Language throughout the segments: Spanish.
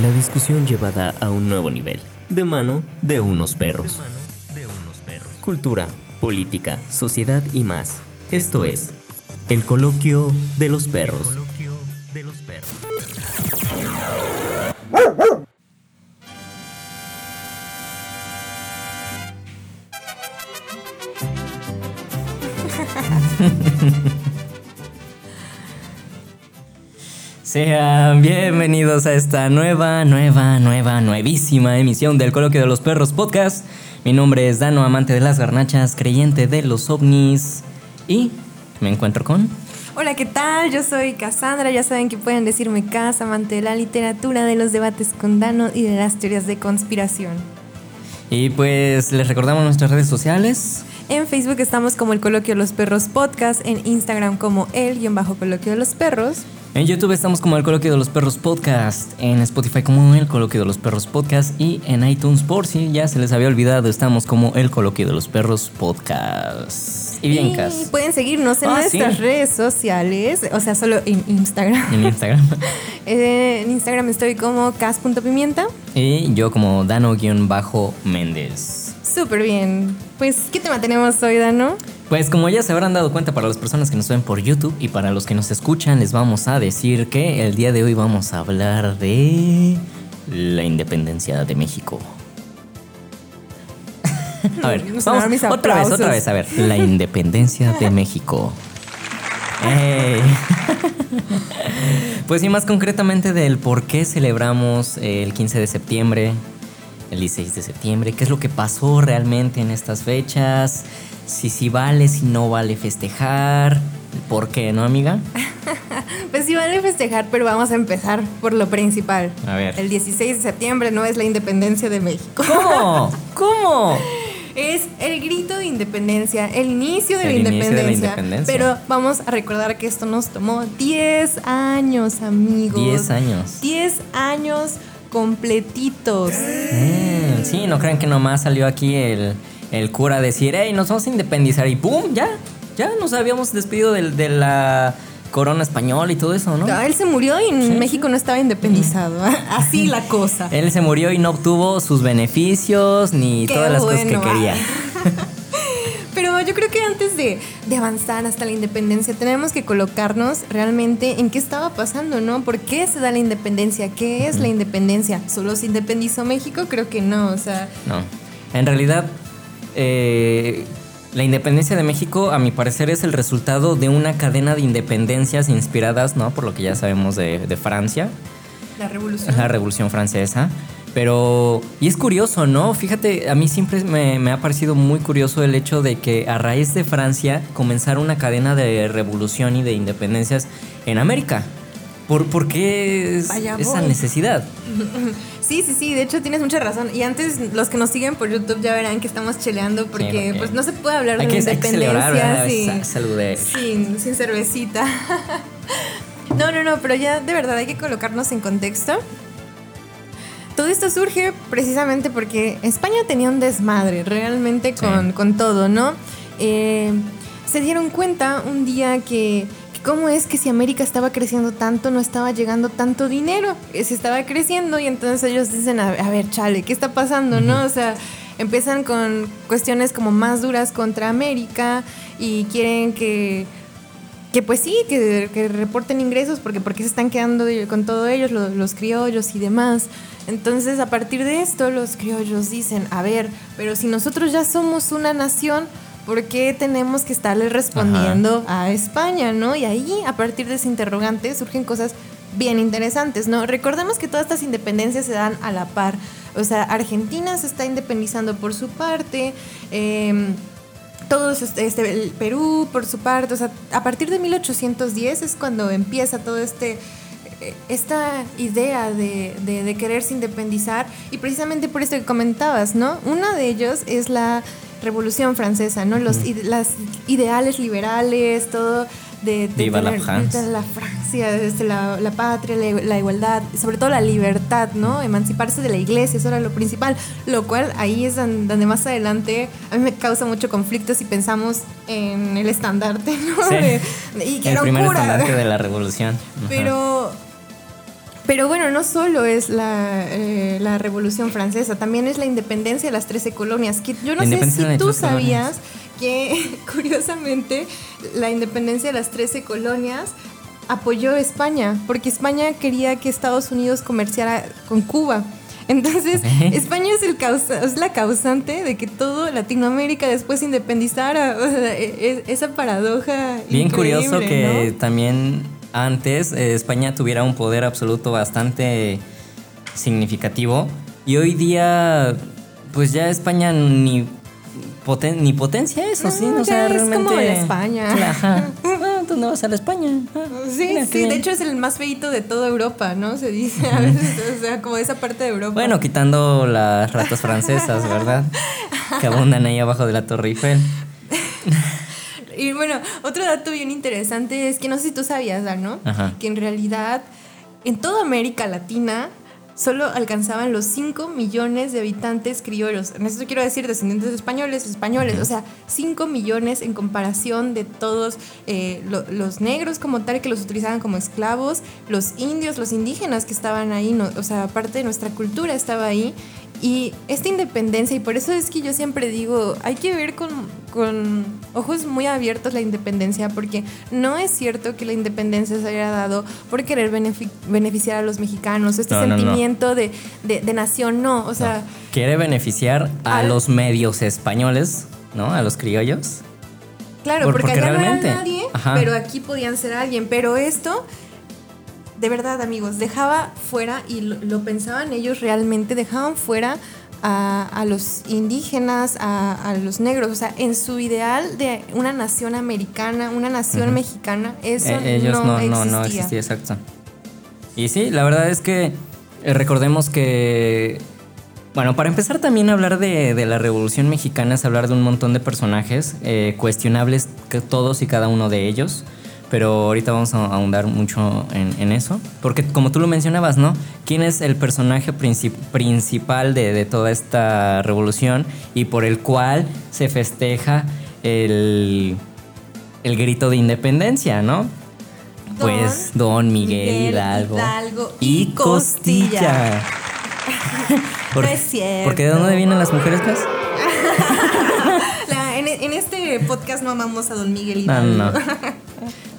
La discusión llevada a un nuevo nivel, de mano de unos perros. Cultura, política, sociedad y más. Esto es el coloquio de los perros. Sean bienvenidos a esta nueva, nueva, nueva, nuevísima emisión del Coloquio de los Perros Podcast. Mi nombre es Dano, amante de las garnachas, creyente de los ovnis y me encuentro con... Hola, ¿qué tal? Yo soy Cassandra, ya saben que pueden decirme Cas, amante de la literatura, de los debates con Dano y de las teorías de conspiración. Y pues les recordamos nuestras redes sociales. En Facebook estamos como el Coloquio de los Perros Podcast, en Instagram como el-coloquio de los perros. En YouTube estamos como el Coloquio de los Perros Podcast, en Spotify como el Coloquio de los Perros Podcast y en iTunes por si ya se les había olvidado estamos como el Coloquio de los Perros Podcast. Y bien, Cas. pueden seguirnos en Ah, nuestras sí. redes sociales, o sea, solo en Instagram. En Instagram. En Instagram estoy como cas.pimienta. y yo como Dano-Méndez. Súper bien. Pues, ¿qué tema tenemos hoy, Dano? Pues como ya se habrán dado cuenta para las personas que nos ven por YouTube y para los que nos escuchan, les vamos a decir que el día de hoy vamos a hablar de la independencia de México. A ver, vamos mis otra vez, otra vez, a ver, la independencia de México. ¡Ey! Pues sí, más concretamente del por qué celebramos el 15 de septiembre, el 16 de septiembre, qué es lo que pasó realmente en estas fechas, si sí vale, si no vale festejar, por qué, ¿no, amiga? Pues sí, vale festejar, pero vamos a empezar por lo principal. A ver. El 16 de septiembre no es la independencia de México. ¿Cómo? ¿Cómo? Es el grito de independencia, el inicio de, El la, inicio de la independencia. independencia. Pero vamos a recordar que esto nos tomó 10 años, amigos. 10 años. 10 años completitos. Mm, sí, no crean que nomás salió aquí el, el cura a decir, hey, nos vamos a independizar y ¡pum! Ya, ya nos habíamos despedido de, la corona española y todo eso, ¿no? Ah, Él se murió y México no estaba independizado. Así la cosa. Él se murió y no obtuvo sus beneficios ni Qué todas las cosas que quería. de, de avanzar hasta la independencia tenemos que colocarnos realmente en qué estaba pasando, ¿no? ¿Por qué se da la independencia? ¿Qué es la independencia? ¿Solo se independizó México? Creo que no, o sea... No. En realidad, eh, la independencia de México, a mi parecer, es el resultado de una cadena de independencias inspiradas, ¿no? Por lo que ya sabemos de, de Francia. La revolución. la Revolución Francesa. Pero, y es curioso, ¿no? Fíjate, a mí siempre me, me ha parecido muy curioso el hecho de que a raíz de Francia comenzara una cadena de revolución y de independencias en América. ¿Por, por qué es- esa necesidad? Sí, sí, sí, de hecho tienes mucha razón. Y antes los que nos siguen por YouTube ya verán que estamos cheleando porque, pues no se puede hablar Hay de que, independencia sin, sin, sin cervecita. no, no, no, pero ya de verdad hay que colocarnos en contexto. Todo esto surge precisamente porque España tenía un desmadre realmente Sí. con, con todo, ¿no? Eh, se dieron cuenta un día que, que cómo es que si América estaba creciendo tanto, no estaba llegando tanto dinero, Eh, se estaba creciendo y entonces ellos dicen, a, a ver, chale, ¿qué está pasando, no? O sea, empiezan con cuestiones como más duras contra América y quieren que que pues sí, que, que reporten ingresos, porque porque se están quedando con todos ellos, lo- los, criollos y demás. Entonces, a partir de esto, los criollos dicen, a ver, pero si nosotros ya somos una nación, ¿por qué tenemos que estarle respondiendo a España, no? Y ahí, a partir de ese interrogante, surgen cosas bien interesantes, ¿no? Recordemos que todas estas independencias se dan a la par. O sea, Argentina se está independizando por su parte, em, todos este, el Perú por su parte, o sea, a partir de 1810 es cuando empieza todo este eh, esta idea de, de- de quererse independizar y precisamente por esto que comentabas, ¿no? Una de ellos es la Revolución Francesa, ¿no? Los ide- las ideales liberales, todo de, de Viva la France. de la Francia, desde la, la patria, la, la igualdad, sobre todo la libertad, ¿no? Emanciparse de la iglesia, eso era lo principal, lo cual ahí es don- donde más adelante a mí me causa mucho conflicto si pensamos en el estandarte, ¿no? Sí. De- y que El era un primer cura. estandarte de la revolución. Ajá. Pero, pero bueno, no solo es la, eh, la Revolución Francesa, también es la independencia de las 13 colonias. Que yo no sé si tú 13 colonias. sabías que, curiosamente, la independencia de las 13 colonias apoyó a España, porque España quería que Estados Unidos comerciara con Cuba. Entonces. España es, el causa, es la causante de que todo Latinoamérica después se independizara. O sea, e- e- esa paradoja. Bien curioso que ¿no? también antes eh, España tuviera un poder absoluto bastante significativo y hoy día pues ya España ni, poten- ni potencia eso, sí, No, o sea, ya es realmente... como la España. Ajá. Ah, ¿Dónde vas a la España? Ah, Sí, mira, sí, de hecho es el más feito de toda Europa, ¿no? Se dice a veces, o sea, como esa parte de Europa. Bueno, quitando las ratas francesas, ¿verdad? Que abundan ahí abajo de la Torre Eiffel. Y bueno, otro dato bien interesante es que no sé si tú sabías, ¿no? Ajá. Que en realidad en toda América Latina solo alcanzaban los 5 millones de habitantes criollos. En esto quiero decir descendientes de españoles, españoles, o sea, 5 millones en comparación de todos eh, lo- los negros como tal que los utilizaban como esclavos, los indios, los indígenas que estaban ahí, no- o sea, parte de nuestra cultura estaba ahí. Y esta independencia, y por eso es que yo siempre digo, hay que ver con, con ojos muy abiertos la independencia, porque no es cierto que la independencia se haya dado por querer benefi- beneficiar a los mexicanos, este No, no, no. sentimiento De, de- de nación, no, o sea, Quiere beneficiar a Al- los medios españoles, ¿no? A los criollos. claro, Por- porque, porque allá no era nadie, ajá. pero aquí podían ser alguien, pero esto... De verdad, amigos, dejaba fuera, y lo, lo pensaban ellos realmente, dejaban fuera a, a los indígenas, a, a los negros. O sea, en su ideal de una nación americana, una nación mexicana, eso Eh, ellos no, no, no, existía. no existía, exacto. Y sí, la verdad es que eh, recordemos que. Bueno, para empezar también a hablar de, de la Revolución Mexicana es hablar de un montón de personajes eh, cuestionables, que todos y cada uno de ellos. Pero ahorita vamos a ahondar mucho en, en eso. Porque como tú lo mencionabas, ¿no? ¿Quién es el personaje princip- principal de, de toda esta revolución y por el cual se festeja el, el grito de independencia, ¿no? Pues Don Miguel, Miguel Hidalgo, Hidalgo y Costilla. Costilla. No es cierto. Porque de dónde vienen las mujeres, pues? La- en, en este podcast no amamos a Don Miguel Hidalgo. no, no.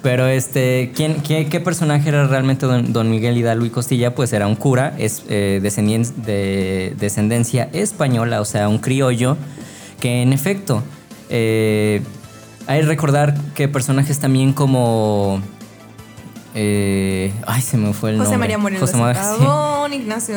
Pero este, ¿quién, qué, qué personaje era realmente don, don Miguel Hidalgo y Costilla? Pues era un cura, es eh, de descendencia española, o sea, un criollo, que en efecto, eh, hay que recordar que personajes también como... eh, ay, se me fue el José nombre. María Morelos José María- sí. Ignacio.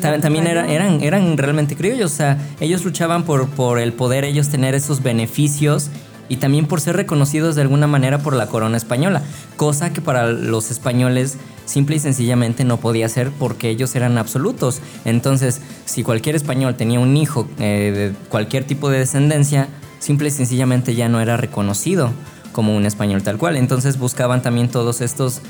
Ta- También era- eran, eran realmente criollos, o sea, ellos luchaban por, por el poder, ellos tener esos beneficios y también por ser reconocidos de alguna manera por la corona española, cosa que para los españoles simple y sencillamente no podía ser porque ellos eran absolutos. Entonces, si cualquier español tenía un hijo eh, de cualquier tipo de descendencia, simple y sencillamente ya no era reconocido como un español tal cual. Entonces buscaban también todos estos,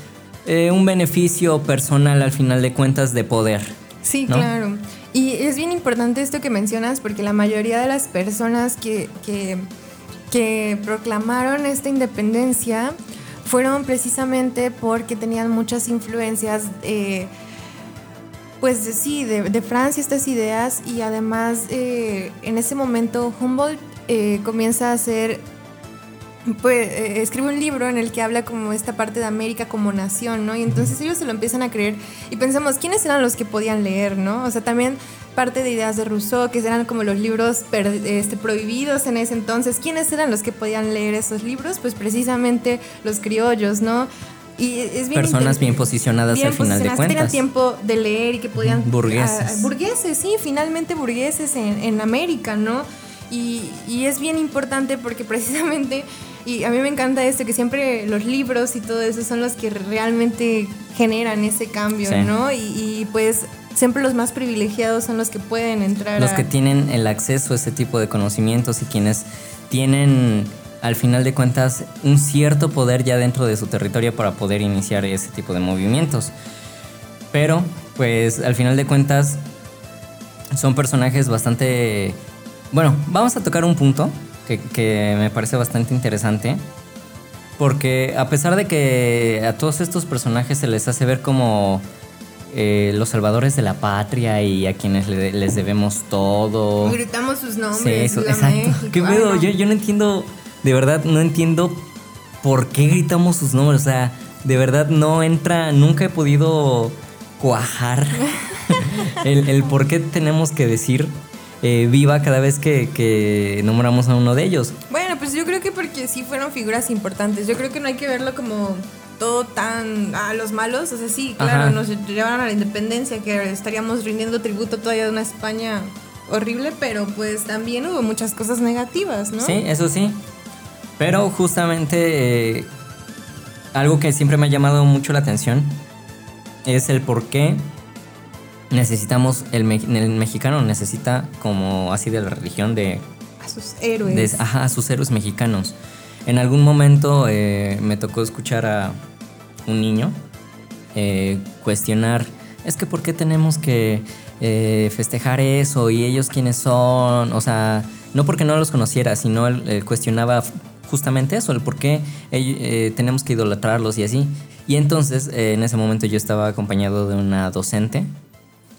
eh, un beneficio personal al final de cuentas de poder. Sí, ¿no? claro. Y es bien importante esto que mencionas porque la mayoría de las personas que, que, que proclamaron esta independencia fueron precisamente porque tenían muchas influencias, eh, pues de- sí, de, de Francia estas ideas y además eh, en ese momento Humboldt eh, comienza a hacer pues escribe un libro en el que habla como esta parte de América como nación, ¿no? Y entonces ellos se lo empiezan a creer y pensamos, ¿quiénes eran los que podían leer, ¿no? O sea, también parte de ideas de Rousseau, que eran como los libros este, prohibidos en ese entonces. ¿Quiénes eran los que podían leer esos libros? Pues precisamente los criollos, ¿no? Y es bien Personas bien posicionadas bien al final de posicionadas, que tenían cuentas. tiempo de leer y que podían... Burgueses. ah, burgueses, sí, finalmente burgueses en, en América, ¿no? Y, y es bien importante porque precisamente, y a mí me encanta esto, que siempre los libros y todo eso son los que realmente generan ese cambio, Sí. ¿no? Y, y, pues siempre los más privilegiados son los que pueden entrar Los a... que tienen el acceso a ese tipo de conocimientos y quienes tienen al final de cuentas un cierto poder ya dentro de su territorio para poder iniciar ese tipo de movimientos. Pero, pues al final de cuentas son personajes bastante... Bueno, vamos a tocar un punto que, que me parece bastante interesante. Porque a pesar de que a todos estos personajes se les hace ver como eh, los salvadores de la patria y a quienes le- les debemos todo. Gritamos sus Sí, nombres. eso, viva exacto. México. ¿Qué Ay, pedo? no. Yo, yo no entiendo, de verdad, no entiendo por qué gritamos sus nombres. O sea, de verdad no entra, nunca he podido cuajar el, el por qué tenemos que decir eh, viva cada vez que, que nombramos a uno de ellos. Bueno, pues yo creo que porque sí fueron figuras importantes. Yo creo que no hay que verlo como todo tan a los malos. O sea, sí, claro, Ajá. nos llevaron a la independencia, que estaríamos rindiendo tributo todavía de una España horrible, pero pues también hubo muchas cosas negativas, ¿no? Sí, eso sí. Pero justamente eh, algo que siempre me ha llamado mucho la atención es el por qué necesitamos, el, me- el mexicano necesita como así de la religión de, A sus héroes. de ajá, a sus héroes mexicanos. En algún momento eh, me tocó escuchar a un niño eh, cuestionar, es que ¿por qué tenemos que eh, festejar eso y ellos quiénes son? O sea, no porque no los conociera, sino él, él cuestionaba justamente eso, el por qué tenemos que idolatrarlos y así. Y entonces, en ese momento yo estaba acompañado de una docente,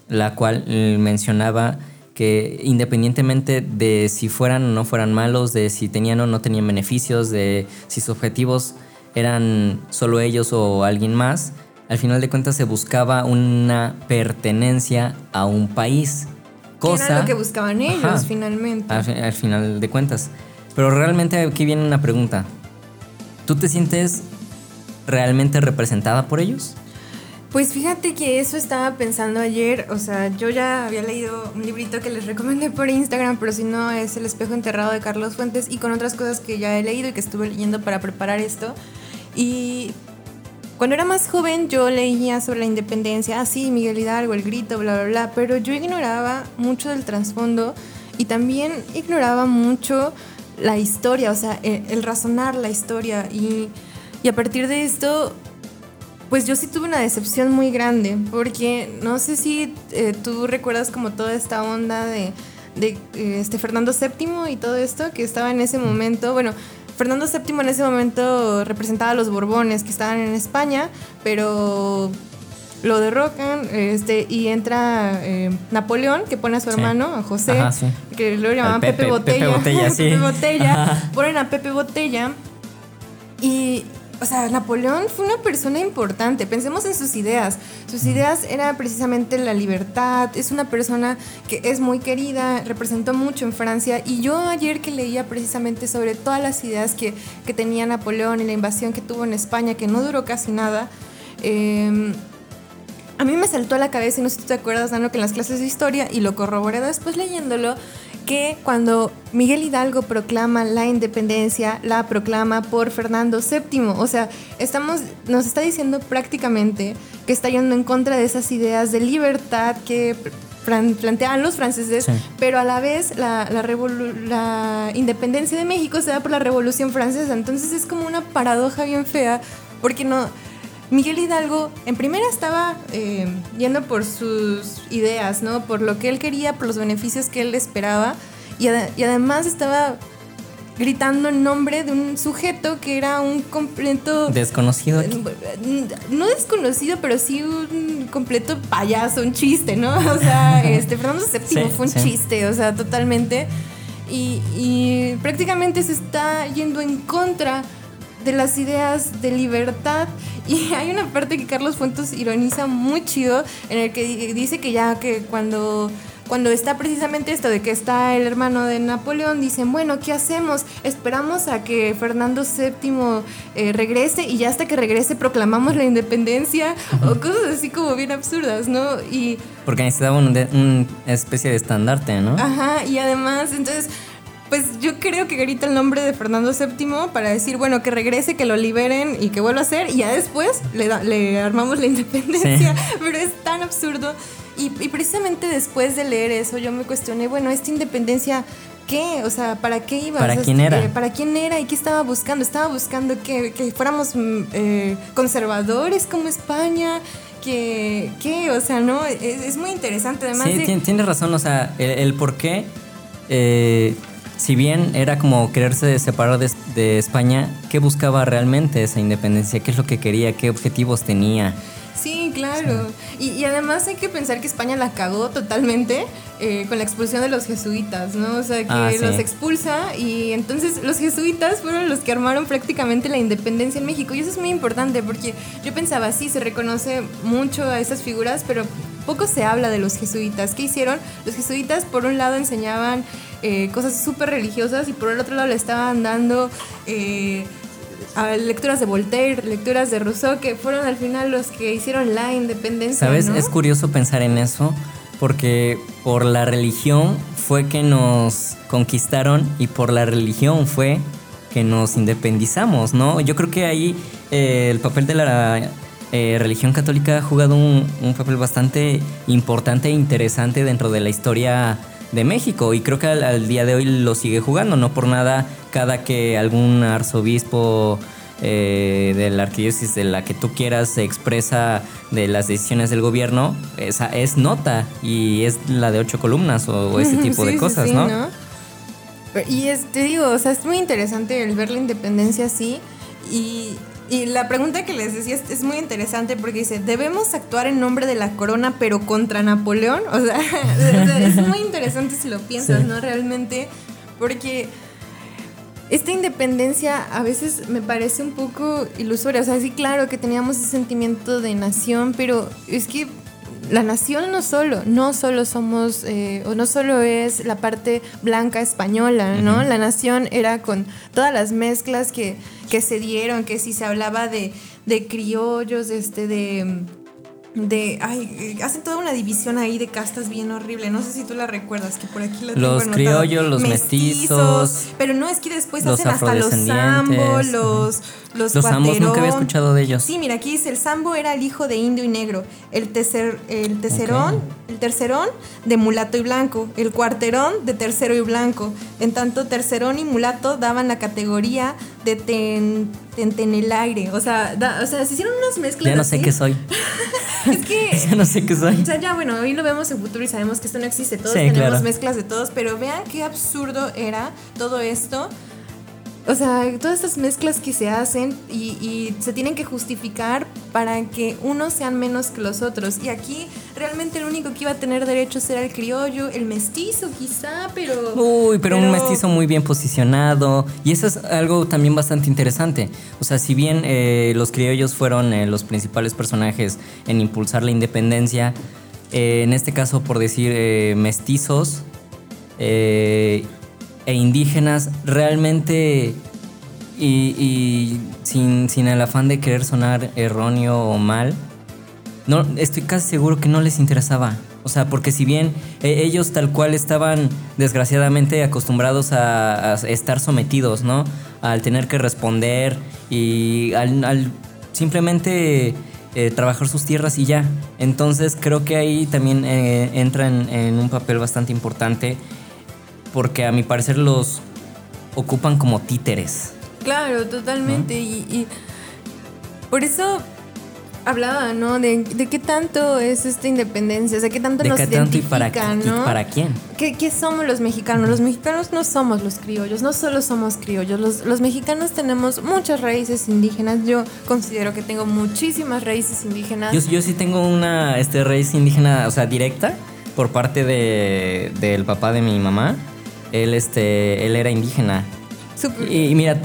la cual eh, mencionaba que independientemente de si fueran o no fueran malos, de si tenían o no tenían beneficios, de si sus objetivos eran solo ellos o alguien más, al final de cuentas se buscaba una pertenencia a un país. Cosa era lo que buscaban ellos, Ajá. finalmente. al, fi- al final de cuentas. Pero realmente aquí viene una pregunta. ¿Tú te sientes realmente representada por ellos? Pues fíjate que eso estaba pensando ayer, o sea, yo ya había leído un librito que les recomendé por Instagram, pero si no es El espejo enterrado de Carlos Fuentes y con otras cosas que ya he leído y que estuve leyendo para preparar esto. Y cuando era más joven yo leía sobre la independencia, así Miguel Hidalgo, el grito, bla, bla, bla, pero yo ignoraba mucho del trasfondo y también ignoraba mucho la historia, o sea, el, el razonar la historia y, y a partir de esto pues yo sí tuve una decepción muy grande, porque no sé si eh, tú recuerdas como toda esta onda de, de, eh, este Fernando VII y todo esto que estaba en ese momento, bueno, Fernando VII en ese momento representaba a los Borbones que estaban en España, pero lo derrocan este, y entra eh, Napoleón que pone a su Sí. hermano, a José, Ajá, sí. que luego llamaban Pepe, Pepe, Botella. Pepe Botella, sí. Pepe Botella. Ponen a Pepe Botella y, o sea, Napoleón fue una persona importante. Pensemos en sus ideas. Sus ideas eran precisamente la libertad. Es una persona que es muy querida, representó mucho en Francia. Y yo ayer que leía precisamente sobre todas las ideas que, que tenía Napoleón y la invasión que tuvo en España, que no duró casi nada, eh, a mí me saltó a la cabeza, y no sé si tú te acuerdas, Dano, que en las clases de historia, y lo corroboré después leyéndolo, que cuando Miguel Hidalgo proclama la independencia, la proclama por Fernando VII. O sea, estamos, nos está diciendo prácticamente que está yendo en contra de esas ideas de libertad que planteaban los franceses, Sí. pero a la vez la, la, la independencia de México se da por la Revolución Francesa. Entonces es como una paradoja bien fea, porque no... Miguel Hidalgo en primera estaba eh, yendo por sus ideas, ¿no? Por lo que él quería, por los beneficios que él esperaba, y, ade- y además estaba gritando en nombre de un sujeto que era un completo... Desconocido aquí. No desconocido, pero sí un completo payaso, un chiste, ¿no? O sea, este Fernando VII Sí, fue un sí. chiste, o sea, totalmente. Y, y prácticamente se está yendo en contra de las ideas de libertad. Y hay una parte que Carlos Fuentes ironiza muy chido, en el que di- dice que ya que cuando cuando está precisamente esto de que está el hermano de Napoleón, dicen, bueno, ¿qué hacemos? Esperamos a que Fernando VII eh, regrese y ya hasta que regrese proclamamos la independencia o cosas así como bien absurdas, ¿no? Y, Porque necesitaba un una especie de estandarte, ¿no? ajá, y además, entonces, pues yo creo que grita el nombre de Fernando VII para decir, bueno, que regrese, que lo liberen y que vuelva a ser, y ya después le, da- le armamos la independencia, pero es tan absurdo. Y, y precisamente después de leer eso, yo me cuestioné, bueno, esta independencia, qué? O sea, ¿para qué iba? ¿Para quién era? Eh, ¿Para quién era y qué estaba buscando? Estaba buscando que, que fuéramos mm, eh, conservadores como España. Que, ¿Qué? O sea, no, es, es muy interesante. Además Sí, de- tienes razón, o sea, el, el por qué, eh, si bien era como quererse separar de, de España, ¿qué buscaba realmente esa independencia? ¿Qué es lo que quería? ¿Qué objetivos tenía? Sí, claro. Y, y además hay que pensar que España la cagó totalmente eh, con la expulsión de los jesuitas, ¿no? O sea, que Ah, sí. los expulsa y entonces los jesuitas fueron los que armaron prácticamente la independencia en México. Y eso es muy importante porque yo pensaba, sí, se reconoce mucho a esas figuras, pero poco se habla de los jesuitas. ¿Qué hicieron? Los jesuitas, por un lado, enseñaban eh, cosas súper religiosas y por el otro lado le estaban dando... eh, a lecturas de Voltaire, lecturas de Rousseau, que fueron al final los que hicieron la independencia. ¿Sabes? ¿no? Es curioso pensar en eso porque por la religión fue que nos conquistaron y por la religión fue que nos independizamos, ¿no? Yo creo que ahí eh, el papel de la eh, religión católica ha jugado un, un papel bastante importante e interesante dentro de la historia de México y creo que al, al día de hoy lo sigue jugando, no por nada cada que algún arzobispo eh, de la arquidiócesis de la que tú quieras se expresa de las decisiones del gobierno, esa es nota y es la de ocho columnas o, o ese tipo Sí, de cosas, sí, ¿no? Pero- Y es, te digo, o sea, es muy interesante el ver la independencia así. Y, y la pregunta que les decía es, es muy interesante porque dice, ¿debemos actuar en nombre de la corona pero contra Napoleón? O sea, es muy interesante si lo piensas, Sí. ¿no? Realmente, porque esta independencia a veces me parece un poco ilusoria. O sea, sí, claro que teníamos ese sentimiento de nación, pero es que la nación no solo, no solo somos, eh, o no solo es la parte blanca española, ¿no? La nación era con todas las mezclas que, que se dieron, que si se hablaba de, de criollos, este, de de ay eh, hacen toda una división ahí de castas bien horrible. No sé si tú la recuerdas que por aquí la tengo Los criollos, los mestizos, pero no es que después los hacen hasta los sambo los los, Los ambos nunca había escuchado de ellos. Sí, mira, aquí dice, el sambo era el hijo de indio y negro, el, tercer, el tercerón, Ok. El tercerón de mulato y blanco, el cuarterón de tercero y blanco. En tanto, tercerón y mulato daban la categoría de ten, tentenelaire. O sea, da- o sea, se hicieron unas mezclas Ya no sé qué soy. Es que ya no sé qué soy. o sea, ya bueno, hoy lo vemos en futuro y sabemos que esto no existe. Todos Sí, tenemos claro. mezclas de todos, pero vean qué absurdo era todo esto. O sea, todas estas mezclas que se hacen y, y se tienen que justificar para que unos sean menos que los otros. Y aquí realmente el único que iba a tener derechos era el criollo, el mestizo quizá, pero... Uy, pero, un mestizo muy bien posicionado. Y eso es algo también bastante interesante. O sea, si bien eh, los criollos fueron eh, los principales personajes en impulsar la independencia, eh, en este caso, por decir mestizos eh, e indígenas, realmente, y, sin, sin el afán de querer sonar erróneo o mal, no, estoy casi seguro que no les interesaba. O sea, porque si bien eh, ellos tal cual estaban desgraciadamente acostumbrados a, estar sometidos, ¿no? Al tener que responder y al, simplemente eh, trabajar sus tierras y ya. Entonces creo que ahí también eh, entra en, en un papel bastante importante porque a mi parecer los ocupan como títeres. Claro, totalmente. Y, y por eso hablaba, ¿no? De, de qué tanto es esta independencia, o sea, qué tanto ¿De nos qué tanto y para, y ¿no? para quién? ¿Qué, qué somos los mexicanos? Los mexicanos no somos los criollos, no solo somos criollos. Los, los mexicanos tenemos muchas raíces indígenas. Yo considero que tengo muchísimas raíces indígenas. Yo, yo sí tengo una este, raíz indígena, o sea, directa, por parte de, del papá de mi mamá. Él, este, él era indígena. Y, y mira,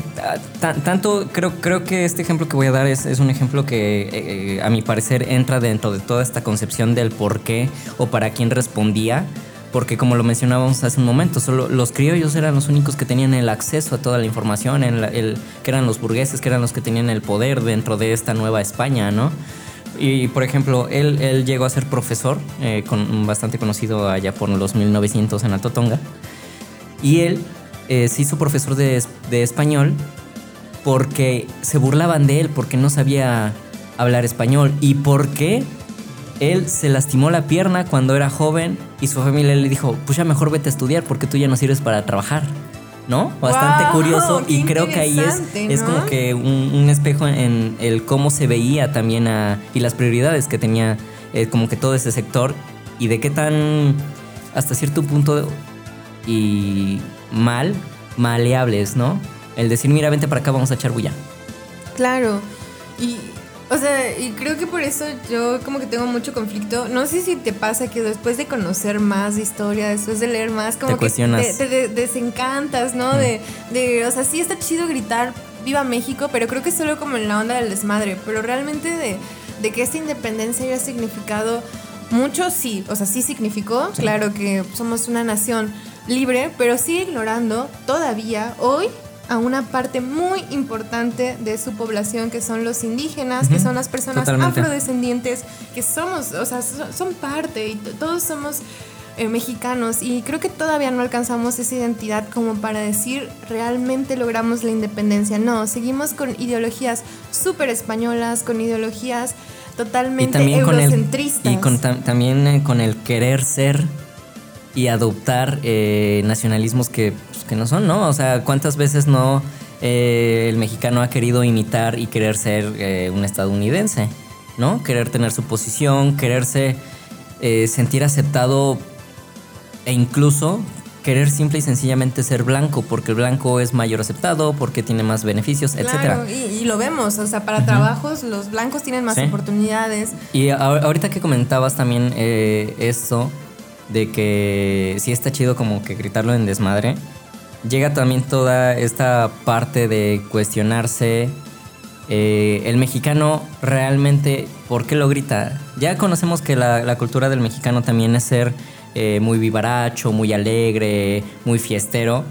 ta- tanto creo, creo que este ejemplo que voy a dar es, es un ejemplo que eh, eh, a mi parecer entra dentro de toda esta concepción del por qué o para quién respondía. Porque como lo mencionábamos hace un momento, solo los criollos eran los únicos que tenían el acceso a toda la información, el, el- que eran los burgueses, que eran los que tenían el poder dentro de esta nueva España, ¿no? Y por ejemplo, él, él llegó a ser profesor, eh, con, bastante conocido allá por los 1900 en Altotonga. Y él eh, se hizo profesor de, es- de español porque se burlaban de él, porque no sabía hablar español y porque él se lastimó la pierna cuando era joven y su familia le dijo, pues ya mejor vete a estudiar porque tú ya no sirves para trabajar. ¿No? Bastante Wow, curioso y creo que ahí es, es como que un, un espejo en el cómo se veía también a, y las prioridades que tenía eh, como que todo ese sector y de qué tan hasta cierto punto y mal, maleables, ¿no? El decir, mira, vente para acá, vamos a echar bulla. Claro. Y, o sea, y creo que por eso yo como que tengo mucho conflicto. No sé si te pasa que después de conocer más historia, después de leer más, como Te que cuestionas. te, te de- desencantas, ¿no? De, de, o sea, sí está chido gritar viva México, pero creo que es solo como en la onda del desmadre. Pero realmente de, de que esta independencia haya significado mucho, sí. O sea, sí significó. Claro que somos una nación libre, pero sigue ignorando todavía hoy a una parte muy importante de su población que son los indígenas, que son las personas totalmente. afrodescendientes, que somos, o sea, so- son parte y todos somos eh, mexicanos y creo que todavía no alcanzamos esa identidad como para decir realmente logramos la independencia. No, seguimos con ideologías súper españolas, con ideologías Y totalmente también con el, eurocentristas. y con tam- también eh, con el querer ser y adoptar eh, nacionalismos que, pues, que no son, ¿no? O sea, ¿cuántas veces no eh, el mexicano ha querido imitar y querer ser eh, un estadounidense? ¿No? Querer tener su posición, quererse sentir aceptado e incluso querer simple y sencillamente ser blanco, porque el blanco es mayor aceptado, porque tiene más beneficios, etcétera. Claro, y, y lo vemos, o sea, para trabajos los blancos tienen más Sí. oportunidades. Y ahorita que comentabas también eh, esto de que sí está chido como que gritarlo en desmadre, llega también toda esta parte de cuestionarse eh, el mexicano realmente, ¿por qué lo grita? Ya conocemos que la, la cultura del mexicano también es ser eh, muy vivaracho, muy alegre, muy fiestero.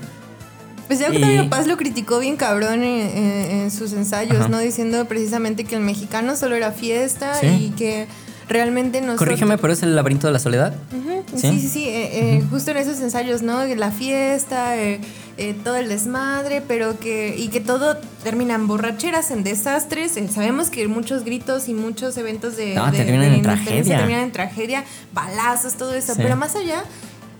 Pues ya Y- Octavio Paz lo criticó bien cabrón en, en- en sus ensayos, Ajá. ¿no? Diciendo precisamente que el mexicano solo era fiesta Sí. y que realmente nosotros... Corrígeme, pero es el laberinto de la soledad. Ujú, ¿Sí? Sí, sí, sí, eh, eh, justo en esos ensayos, ¿no? La fiesta, eh, eh, todo el desmadre, pero que y que todo termina en borracheras, en desastres. eh, sabemos que muchos gritos y muchos eventos de, No, de- terminan de en independencia tragedia. terminan en tragedia, balazos, todo eso. Sí. Pero más allá,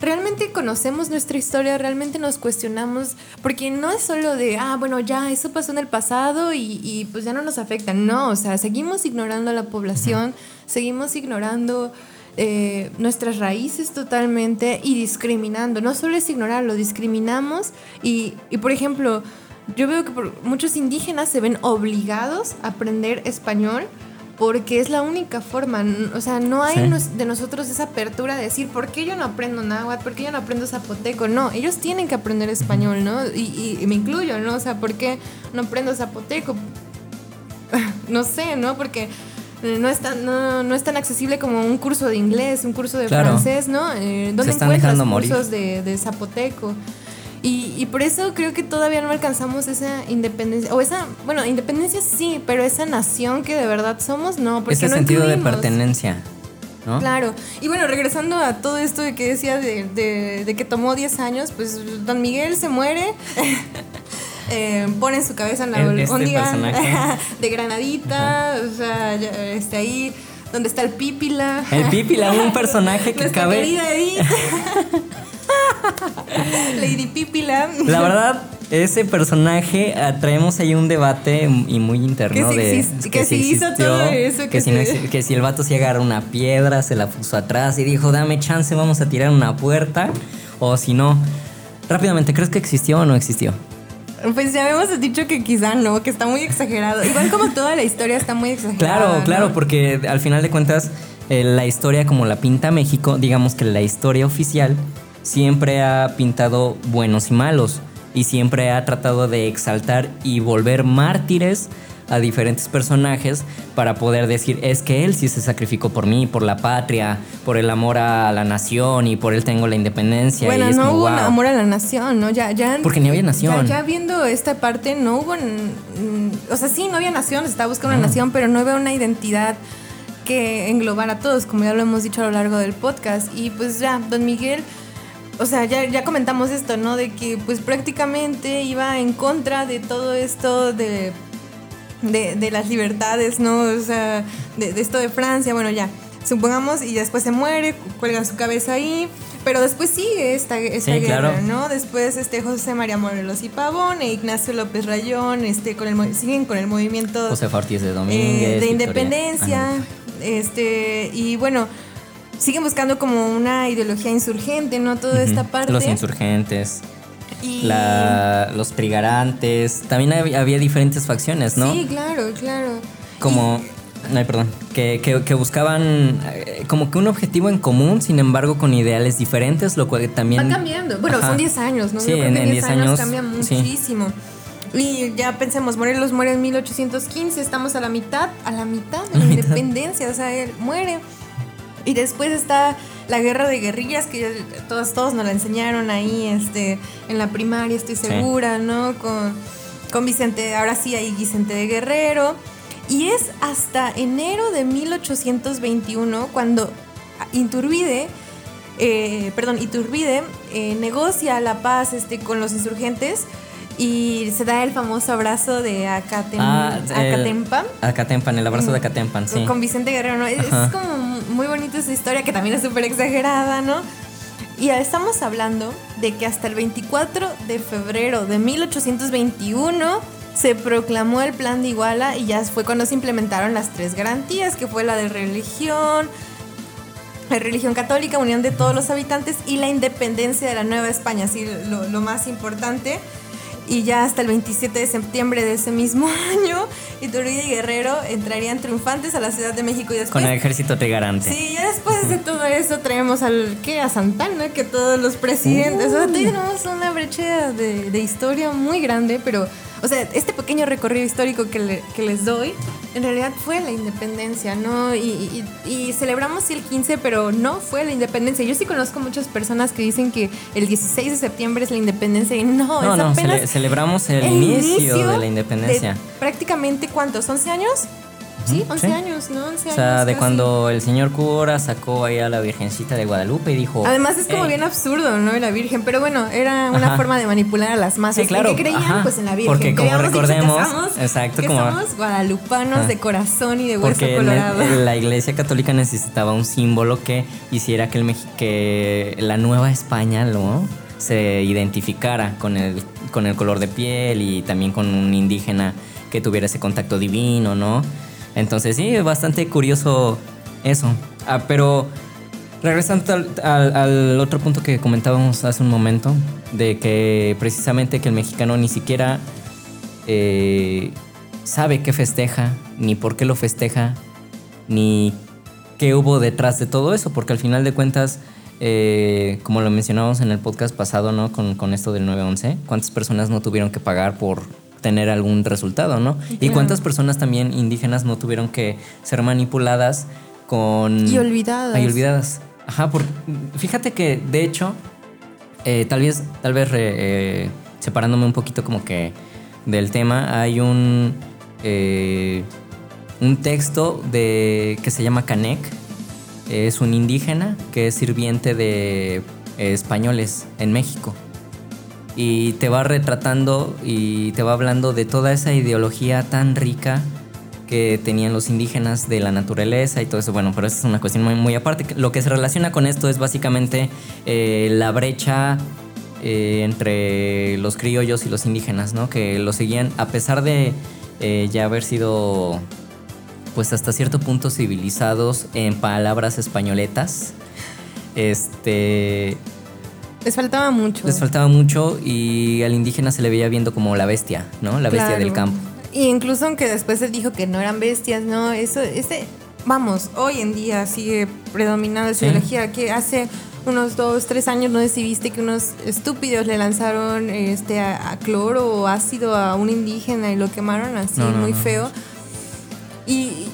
realmente conocemos nuestra historia, realmente nos cuestionamos, porque no es solo de, ah, bueno, ya, eso pasó en el pasado y, y, pues ya no nos afecta. No, o sea, seguimos ignorando a la población, seguimos ignorando eh, nuestras raíces totalmente y discriminando. No solo es ignorarlo, discriminamos y, y, por ejemplo, yo veo que por- muchos indígenas se ven obligados a aprender español porque es la única forma, o sea, no hay Sí. de nosotros esa apertura de decir, ¿por qué yo no aprendo náhuatl? ¿Por qué yo no aprendo zapoteco? No, ellos tienen que aprender español, ¿no? Y, y- y me incluyo, ¿no? O sea, ¿por qué no aprendo zapoteco? no sé, ¿no? Porque no es, tan, no, no es tan accesible como un curso de inglés, un curso de Claro. francés, ¿no? Eh, ¿Dónde encuentras cursos de, de zapoteco? Y, y por eso creo que todavía no alcanzamos esa independencia, o esa, bueno, independencia sí, pero esa nación que de verdad somos, no, porque Ese no sentido de pertenencia. ¿no? Claro. Y bueno, regresando a todo esto de que decía de, de- de que tomó 10 años, pues Don Miguel se muere. eh, pone en su cabeza en la este albóndiga personaje. de granadita, o sea, este ahí donde está el Pípila. El Pípila, un personaje que Nuestra cabe. Lady Pípila. La verdad, ese personaje ah, traemos ahí un debate y muy interno Que sí de que sí hizo existió, todo eso, que, que si no que si el vato sí agarra una piedra, se la puso atrás y dijo, dame chance, vamos a tirar una puerta. O si no, rápidamente, ¿crees que existió o no existió? Pues ya hemos dicho que quizá no, que está muy exagerado. Igual como toda la historia está muy exagerada. Claro, ¿no? claro, porque al final de cuentas, eh, la historia como la pinta México, digamos que la historia oficial siempre ha pintado buenos y malos y siempre ha tratado de exaltar y volver mártires a diferentes personajes para poder decir es que él sí se sacrificó por mí, por la patria, por el amor a la nación y por él tengo la independencia. Bueno, y es no como, hubo un wow. amor a la nación, ¿no? Ya, ya. Porque ni había nación. Ya, ya viendo esta parte, no hubo. mm, O sea, sí, no había nación, se estaba buscando una nación, pero no había una identidad que englobara a todos, como ya lo hemos dicho a lo largo del podcast. Y pues ya, don Miguel. O sea, ya, ya comentamos esto, ¿no? De que pues prácticamente iba en contra de todo esto de, de, de las libertades, ¿no? O sea, de, de esto de Francia, bueno, ya. supongamos, y después se muere, cuelgan su cabeza ahí. Pero después sigue esta, esta Sí, guerra, claro. ¿no? Después este José María Morelos y Pavón e Ignacio López Rayón este, con el, siguen con el movimiento José Ortiz de eh, Domínguez. de Victoria- independencia. Ah, este, y bueno, siguen buscando como una ideología insurgente, ¿no? Toda esta parte. Los insurgentes, y, la, los trigarantes. También había, había diferentes facciones, ¿no? Sí, claro, claro. Como. Ay, perdón. Que, que- que buscaban eh, como que un objetivo en común, sin embargo, con ideales diferentes, lo cual también. Va cambiando. Bueno, Ajá. son 10 años, ¿no? Sí, Yo creo en- que en 10 años, cambia sí. muchísimo. Y ya pensemos, Morelos muere en 1815, estamos a la mitad, a la mitad de la la mitad. independencia, o sea, él muere. Y después está la guerra de guerrillas, que todos, todos nos la enseñaron ahí este, en la primaria, estoy Sí. segura, ¿no? Con, con Vicente, ahora sí hay Vicente de Guerrero. Y es hasta enero de 1821 cuando Iturbide, eh, perdón, Iturbide eh, negocia la paz este, con los insurgentes y se da el famoso abrazo de Acatem- Ah, el- Acatempa. Acatempan, el abrazo de Acatempan, sí. Con Vicente Guerrero, ¿no? Es, como muy bonita esa historia que también es súper exagerada, ¿no? Y estamos hablando de que hasta el 24 de febrero de 1821 se proclamó el plan de Iguala y ya fue cuando se implementaron las tres garantías, que fue la de religión, la religión católica, unión de todos los habitantes y la independencia de la Nueva España, así lo más importante. Y ya hasta el 27 de septiembre de ese mismo año, Iturbide y Guerrero entrarían triunfantes a la Ciudad de México y después... Con el ejército trigarante. Sí, ya después de todo eso traemos al ¿qué? a Santana, que todos los presidentes, o sea, tenemos una brecha de, de historia muy grande, pero, o sea, este pequeño recorrido histórico que, le- que les doy, en realidad fue la independencia, ¿no? Y, y- y celebramos sí el 15, pero no fue la independencia. Yo sí conozco muchas personas que dicen que el 16 de septiembre es la independencia y no, No, es no, apenas cele- celebramos el, el inicio, de la independencia. de prácticamente, ¿cuántos? ¿11 años? Sí, Ujú, 11 sí. años, ¿no? 11 O sea, años de cuando el señor cura sacó ahí a la Virgencita de Guadalupe y dijo. Además es como bien absurdo, ¿no? La Virgen, pero bueno, era una Ajá. forma de manipular a las masas. Sí, claro, ¿En qué creían? ajá. Pues en la Virgen. Porque como recordemos, chicas, exacto, que como- somos guadalupanos Ajá. de corazón y de hueso Porque colorado. la, la Iglesia Católica necesitaba un símbolo que hiciera que, el que la nueva España ¿no? se identificara con el, con el color de piel y también con un indígena que tuviera ese contacto divino, ¿no? Entonces sí, bastante curioso eso. Ah, pero regresando al otro punto que comentábamos hace un momento, de que precisamente que el mexicano ni siquiera eh, sabe qué festeja, ni por qué lo festeja, ni qué hubo detrás de todo eso, porque al final de cuentas, eh, como lo mencionábamos en el podcast pasado, ¿no? Con, con esto del 9-11, ¿cuántas personas no tuvieron que pagar por tener algún resultado, ¿no? Y cuántas personas también indígenas no tuvieron que ser manipuladas con... Y olvidadas. Y olvidadas. Ajá, por, fíjate que de hecho, eh, tal vez, tal vez eh, separándome un poquito como que del tema, hay un, eh, un texto de, que se llama Canek. Es un indígena que es sirviente de españoles en México. Y te va retratando y te va hablando de toda esa ideología tan rica que tenían los indígenas de la naturaleza y todo eso. Bueno, pero esa es una cuestión muy, aparte. Lo que se relaciona con esto es básicamente eh, la brecha eh, entre los criollos y los indígenas, ¿no? Que lo seguían a pesar de eh, ya haber sido, pues hasta cierto punto civilizados en palabras españoletas. Este, Les faltaba mucho. les faltaba mucho y al indígena se le veía viendo como la bestia, ¿no? La bestia Claro. del campo. Y incluso aunque después se dijo que no eran bestias, ¿no? Eso, ese, vamos, hoy en día sigue predominando Sí. ideología que hace unos dos, tres años, no viste que unos estúpidos le lanzaron este a, a cloro o ácido a un indígena y lo quemaron así, No, no, muy no. feo. Y,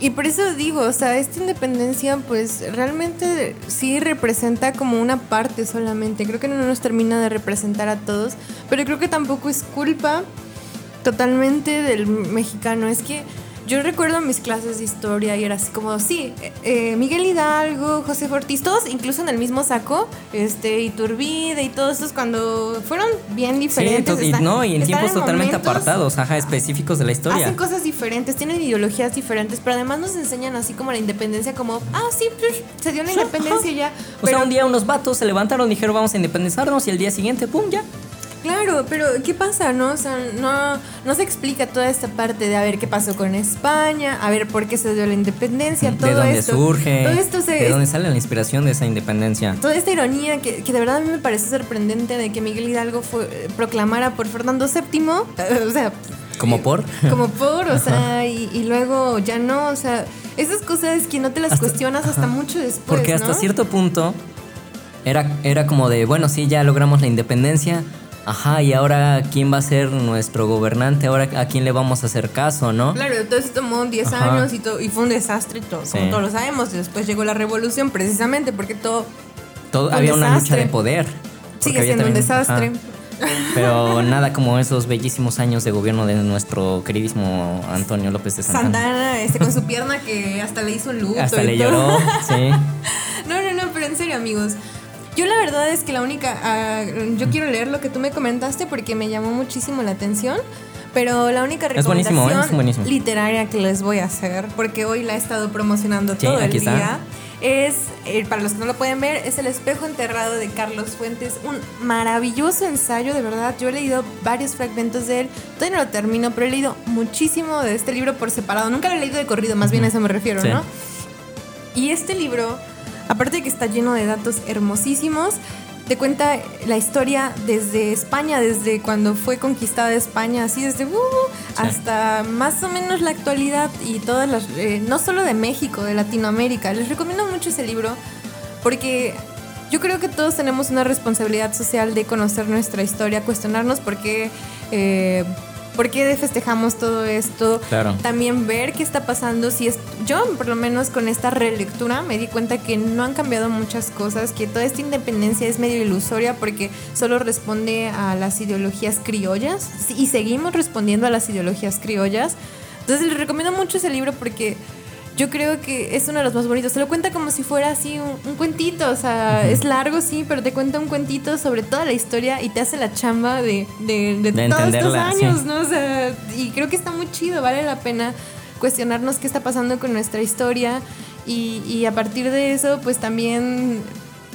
y por eso digo, o sea, esta independencia pues realmente sí representa como una parte solamente. Creo que no nos termina de representar a todos, pero creo que tampoco es culpa totalmente del mexicano. Es que yo recuerdo mis clases de historia y era así como, sí, eh, eh, Miguel Hidalgo, José Ortiz, todos incluso en el mismo saco, este, Iturbide y todos esos cuando fueron bien diferentes. Sí, y, no, y en tiempos totalmente apartados, ajá, específicos de la historia. Hacen cosas diferentes, tienen ideologías diferentes, pero además nos enseñan así como la independencia, como, ah, sí, pues, se dio la independencia ya. O sea, un día unos vatos se levantaron, dijeron vamos a independizarnos y el día siguiente, pum, ya. Claro, pero ¿qué pasa, no? O sea, no, no se explica toda esta parte de a ver qué pasó con España, a ver por qué se dio la independencia, todo ¿De dónde esto. surge? Todo esto se, ¿De dónde sale la inspiración de esa independencia? Toda esta ironía que, que de verdad a mí me parece sorprendente de que Miguel Hidalgo fue, proclamara por Fernando VII, o sea... ¿Como por? Como por, o sea, y, y, luego ya no, o sea, esas cosas que no te las Hasta- cuestionas hasta mucho después, Porque hasta ¿no? cierto punto era, era como de, bueno, sí, ya logramos la independencia. Ajá, y ahora quién va a ser nuestro gobernante, ahora a quién le vamos a hacer caso, ¿no? Claro, entonces tomó 10 Ajá. años y, y fue un desastre, todo, Sí. como todos lo sabemos. Y después llegó la revolución precisamente porque todo había una lucha de poder. sigue siendo un desastre. ajá. Pero nada como esos bellísimos años de gobierno de nuestro queridísimo Antonio López de Santana. Santana, este, con su pierna que hasta le hizo un luto. Hasta y le todo. lloró, sí. No, no, no, pero en serio, amigos. Yo la verdad es que la única... ah, yo quiero leer lo que tú me comentaste porque me llamó muchísimo la atención. Pero la única Es buenísimo, ¿eh? recomendación Es buenísimo. literaria que les voy a hacer, porque hoy la he estado promocionando Sí, todo el está. día, es, eh, para los que no lo pueden ver, es El espejo enterrado de Carlos Fuentes. Un maravilloso ensayo, de verdad. Yo he leído varios fragmentos de él. Todavía no lo termino, pero he leído muchísimo de este libro por separado. Nunca lo he leído de corrido, más bien a eso me refiero, Sí. ¿no? Y este libro, aparte de que está lleno de datos hermosísimos, te cuenta la historia desde España, desde cuando fue conquistada España, así desde uh, hasta más o menos la actualidad y todas las, eh, no solo de México, de Latinoamérica. Les recomiendo mucho ese libro porque yo creo que todos tenemos una responsabilidad social de conocer nuestra historia, cuestionarnos por qué, eh, por qué festejamos todo esto, Claro. también ver qué está pasando. Si es, yo, por lo menos con esta relectura, me di cuenta que no han cambiado muchas cosas, que toda esta independencia es medio ilusoria porque solo responde a las ideologías criollas y seguimos respondiendo a las ideologías criollas. Entonces les recomiendo mucho ese libro porque yo creo que es uno de los más bonitos. Se lo cuenta como si fuera así un, un cuentito, o sea, es largo, sí, pero te cuenta un cuentito sobre toda la historia y te hace la chamba de, de, de De todos estos años, sí. ¿no? O sea, y creo que está muy chido, vale la pena cuestionarnos qué está pasando con nuestra historia y, y a partir de eso, pues también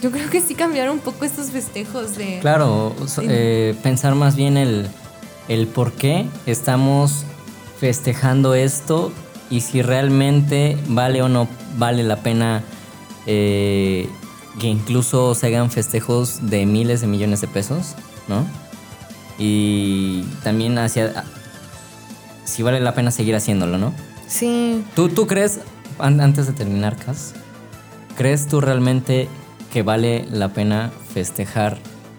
yo creo que sí cambiar un poco estos festejos de... Claro, eh, pensar más bien el, el por qué estamos festejando esto y si realmente vale o no vale la pena eh, que incluso se hagan festejos de miles de millones de pesos, ¿no? Y también hacia si vale la pena seguir haciéndolo, ¿no? Sí. ¿Tú, tú crees, an- antes de terminar, Cas, crees tú realmente que vale la pena festejar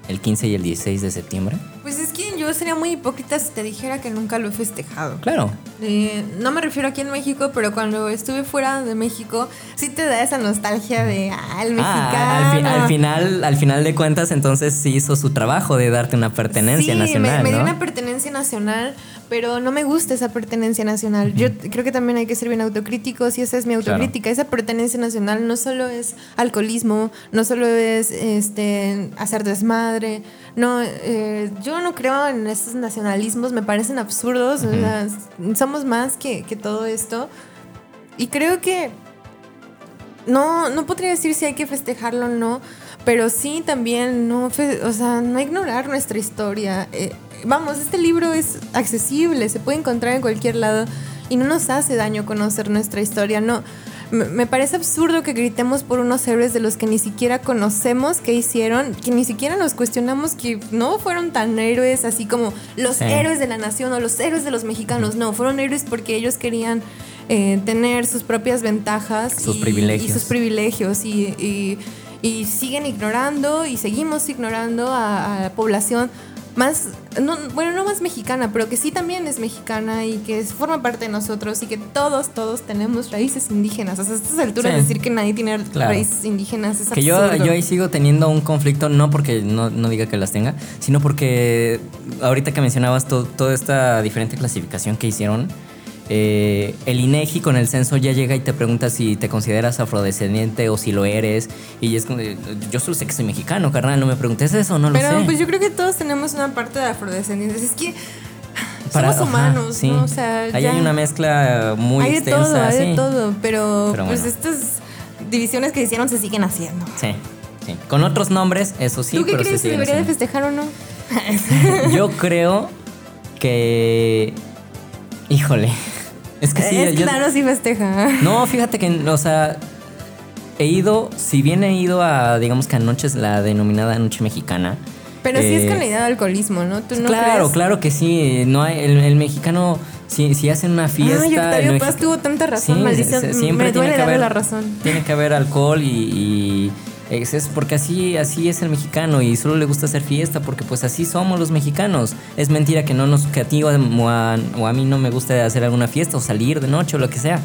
el 15 y el 16 de septiembre? Pues es que yo sería muy hipócrita si te dijera que nunca lo he festejado. Claro. Eh, no me refiero aquí en México, pero cuando estuve fuera de México, sí te da esa nostalgia de, ah, el mexicano. Ah, al, fi- al final, al final de cuentas, entonces sí hizo su trabajo de darte una pertenencia sí, nacional, me, me dio una pertenencia nacional, pero no me gusta esa pertenencia nacional. Yo creo que también hay que ser bien autocríticos y esa es mi Claro. autocrítica. Esa pertenencia nacional no solo es alcoholismo, no solo es este hacer desmadre. No, eh, yo no creo en estos nacionalismos, me parecen absurdos. o sea, somos más que, que todo esto. Y creo que no, no podría decir si hay que festejarlo o no, pero sí también no, o sea, no ignorar nuestra historia. Eh, vamos, este libro es accesible, se puede encontrar en cualquier lado y no nos hace daño conocer nuestra historia. No, me, parece absurdo que gritemos por unos héroes de los que ni siquiera conocemos qué hicieron, que ni siquiera nos cuestionamos que no fueron tan héroes así como los Sí. héroes de la nación o los héroes de los mexicanos. No, fueron héroes porque ellos querían eh, tener sus propias ventajas Sus y, privilegios. y sus privilegios y, y- y siguen ignorando y seguimos ignorando a, a la población más, no, bueno, no más mexicana, pero que sí también es mexicana y que es- forma parte de nosotros y que todos, todos tenemos raíces indígenas. O sea, a estas alturas Sí. decir que nadie tiene Claro. raíces indígenas es Que yo, absurdo. yo ahí sigo teniendo un conflicto, no porque no, no diga que las tenga, sino porque ahorita que mencionabas to- toda esta diferente clasificación que hicieron, eh, el INEGI con el censo ya llega y te pregunta si te consideras afrodescendiente o si lo eres. Y es como, de, yo solo sé que soy mexicano, carnal, no me preguntes eso, no lo sé. Pero pues yo creo que todos tenemos una parte de afrodescendientes. Es que Para- somos ajá, humanos, sí. ¿no? O sea, Ahí ya- hay una mezcla muy hay de extensa. todo, hay de todo. Pero, Pero pues estas divisiones que hicieron se siguen haciendo. Sí, sí. Con otros nombres, eso sí, ¿Tú qué pero crees? ¿Se siguen debería de festejar o no? Yo creo que. Híjole. Es que sí, es que yo- Thanos sí festeja. No, fíjate que, o sea, he ido, si bien he ido a, digamos que a noches, la denominada noche mexicana. Pero sí es eh, con la idea de alcoholismo, ¿no? ¿Tú no claro, crees? claro que sí. No hay, el, el mexicano, si, si hacen una fiesta. Ay, Octavio Paz tuvo tanta razón, Sí, maldición. siempre Me tiene duele que darle haber- la razón. Tiene que haber alcohol y, y es, es porque así, así es el mexicano y solo le gusta hacer fiesta porque pues así somos los mexicanos. Es mentira que no nos, que a ti o a, mí no me gusta hacer alguna fiesta o salir de noche o lo que sea.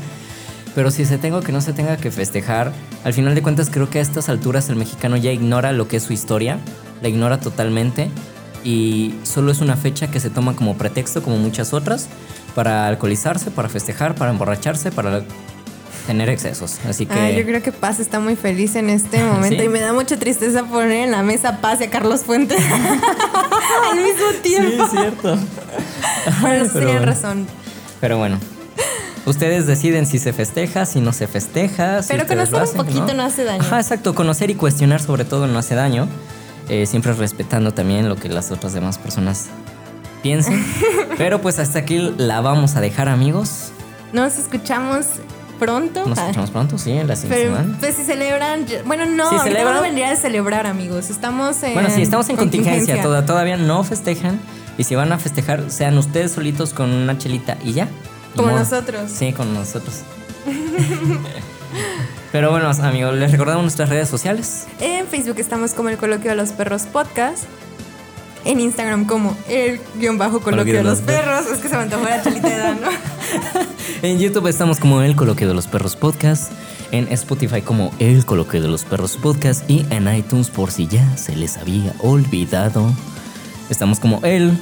Pero si se tengo que no se tenga que festejar, al final de cuentas creo que a estas alturas el mexicano ya ignora lo que es su historia, la ignora totalmente y solo es una fecha que se toma como pretexto, como muchas otras, para alcoholizarse, para festejar, para emborracharse, para tener excesos. Así que... Ay, yo creo que Paz está muy feliz en este momento ¿Sí? y me da mucha tristeza poner en la mesa Paz y a Carlos Fuentes al mismo tiempo. cierto. Bueno, sí pero tenían bueno. razón. Pero bueno. Ustedes deciden si se festeja, si no se festeja. si Pero conocer un poquito no hace daño. Ajá, exacto. Conocer y cuestionar sobre todo no hace daño. Eh, siempre respetando también lo que las otras demás personas piensen. Pero pues hasta aquí la vamos a dejar, amigos. Nos escuchamos pronto. Nos Ah, escuchamos pronto, sí, en la siguiente Pero semana. pues si celebran, bueno no, Si celebran- no vendría de celebrar amigos, estamos en Bueno, sí, estamos en contingencia, toda- todavía no festejan. Y si van a festejar, sean ustedes solitos con una chelita y ya. Como modo. nosotros. Sí, con nosotros. Pero bueno, amigos, les recordamos nuestras redes sociales. En Facebook estamos como el Coloquio de los Perros Podcast. En Instagram como el guion bajo Coloquio de los Perros. Es que se me antojó la chelita de Dan, ¿no? En YouTube estamos como El Coloquio de los Perros Podcast. En Spotify como El Coloquio de los Perros Podcast. Y en iTunes, por si ya se les había olvidado, estamos como El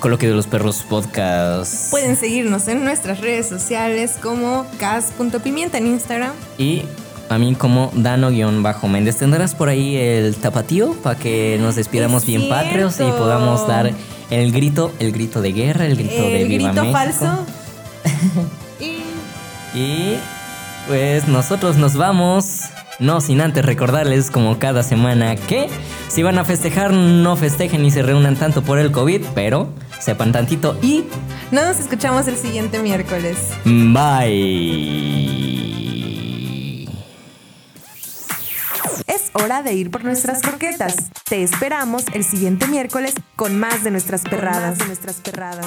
Coloquio de los Perros Podcast. Pueden seguirnos en nuestras redes sociales como cas.pimienta en Instagram. Y a mí como Dano-Méndez. ¿Tendrás por ahí el tapatío para que nos despidamos Es bien patrios y podamos dar el grito, el grito de guerra, el grito de el Viva grito México? falso. Y Y pues nosotros nos vamos. No sin antes recordarles como cada semana que si van a festejar no festejen ni se reúnan tanto por el COVID, pero sepan tantito y nos escuchamos el siguiente miércoles. bye. Es hora de ir por nuestras croquetas. Te esperamos el siguiente miércoles con más de nuestras perradas. de nuestras perradas.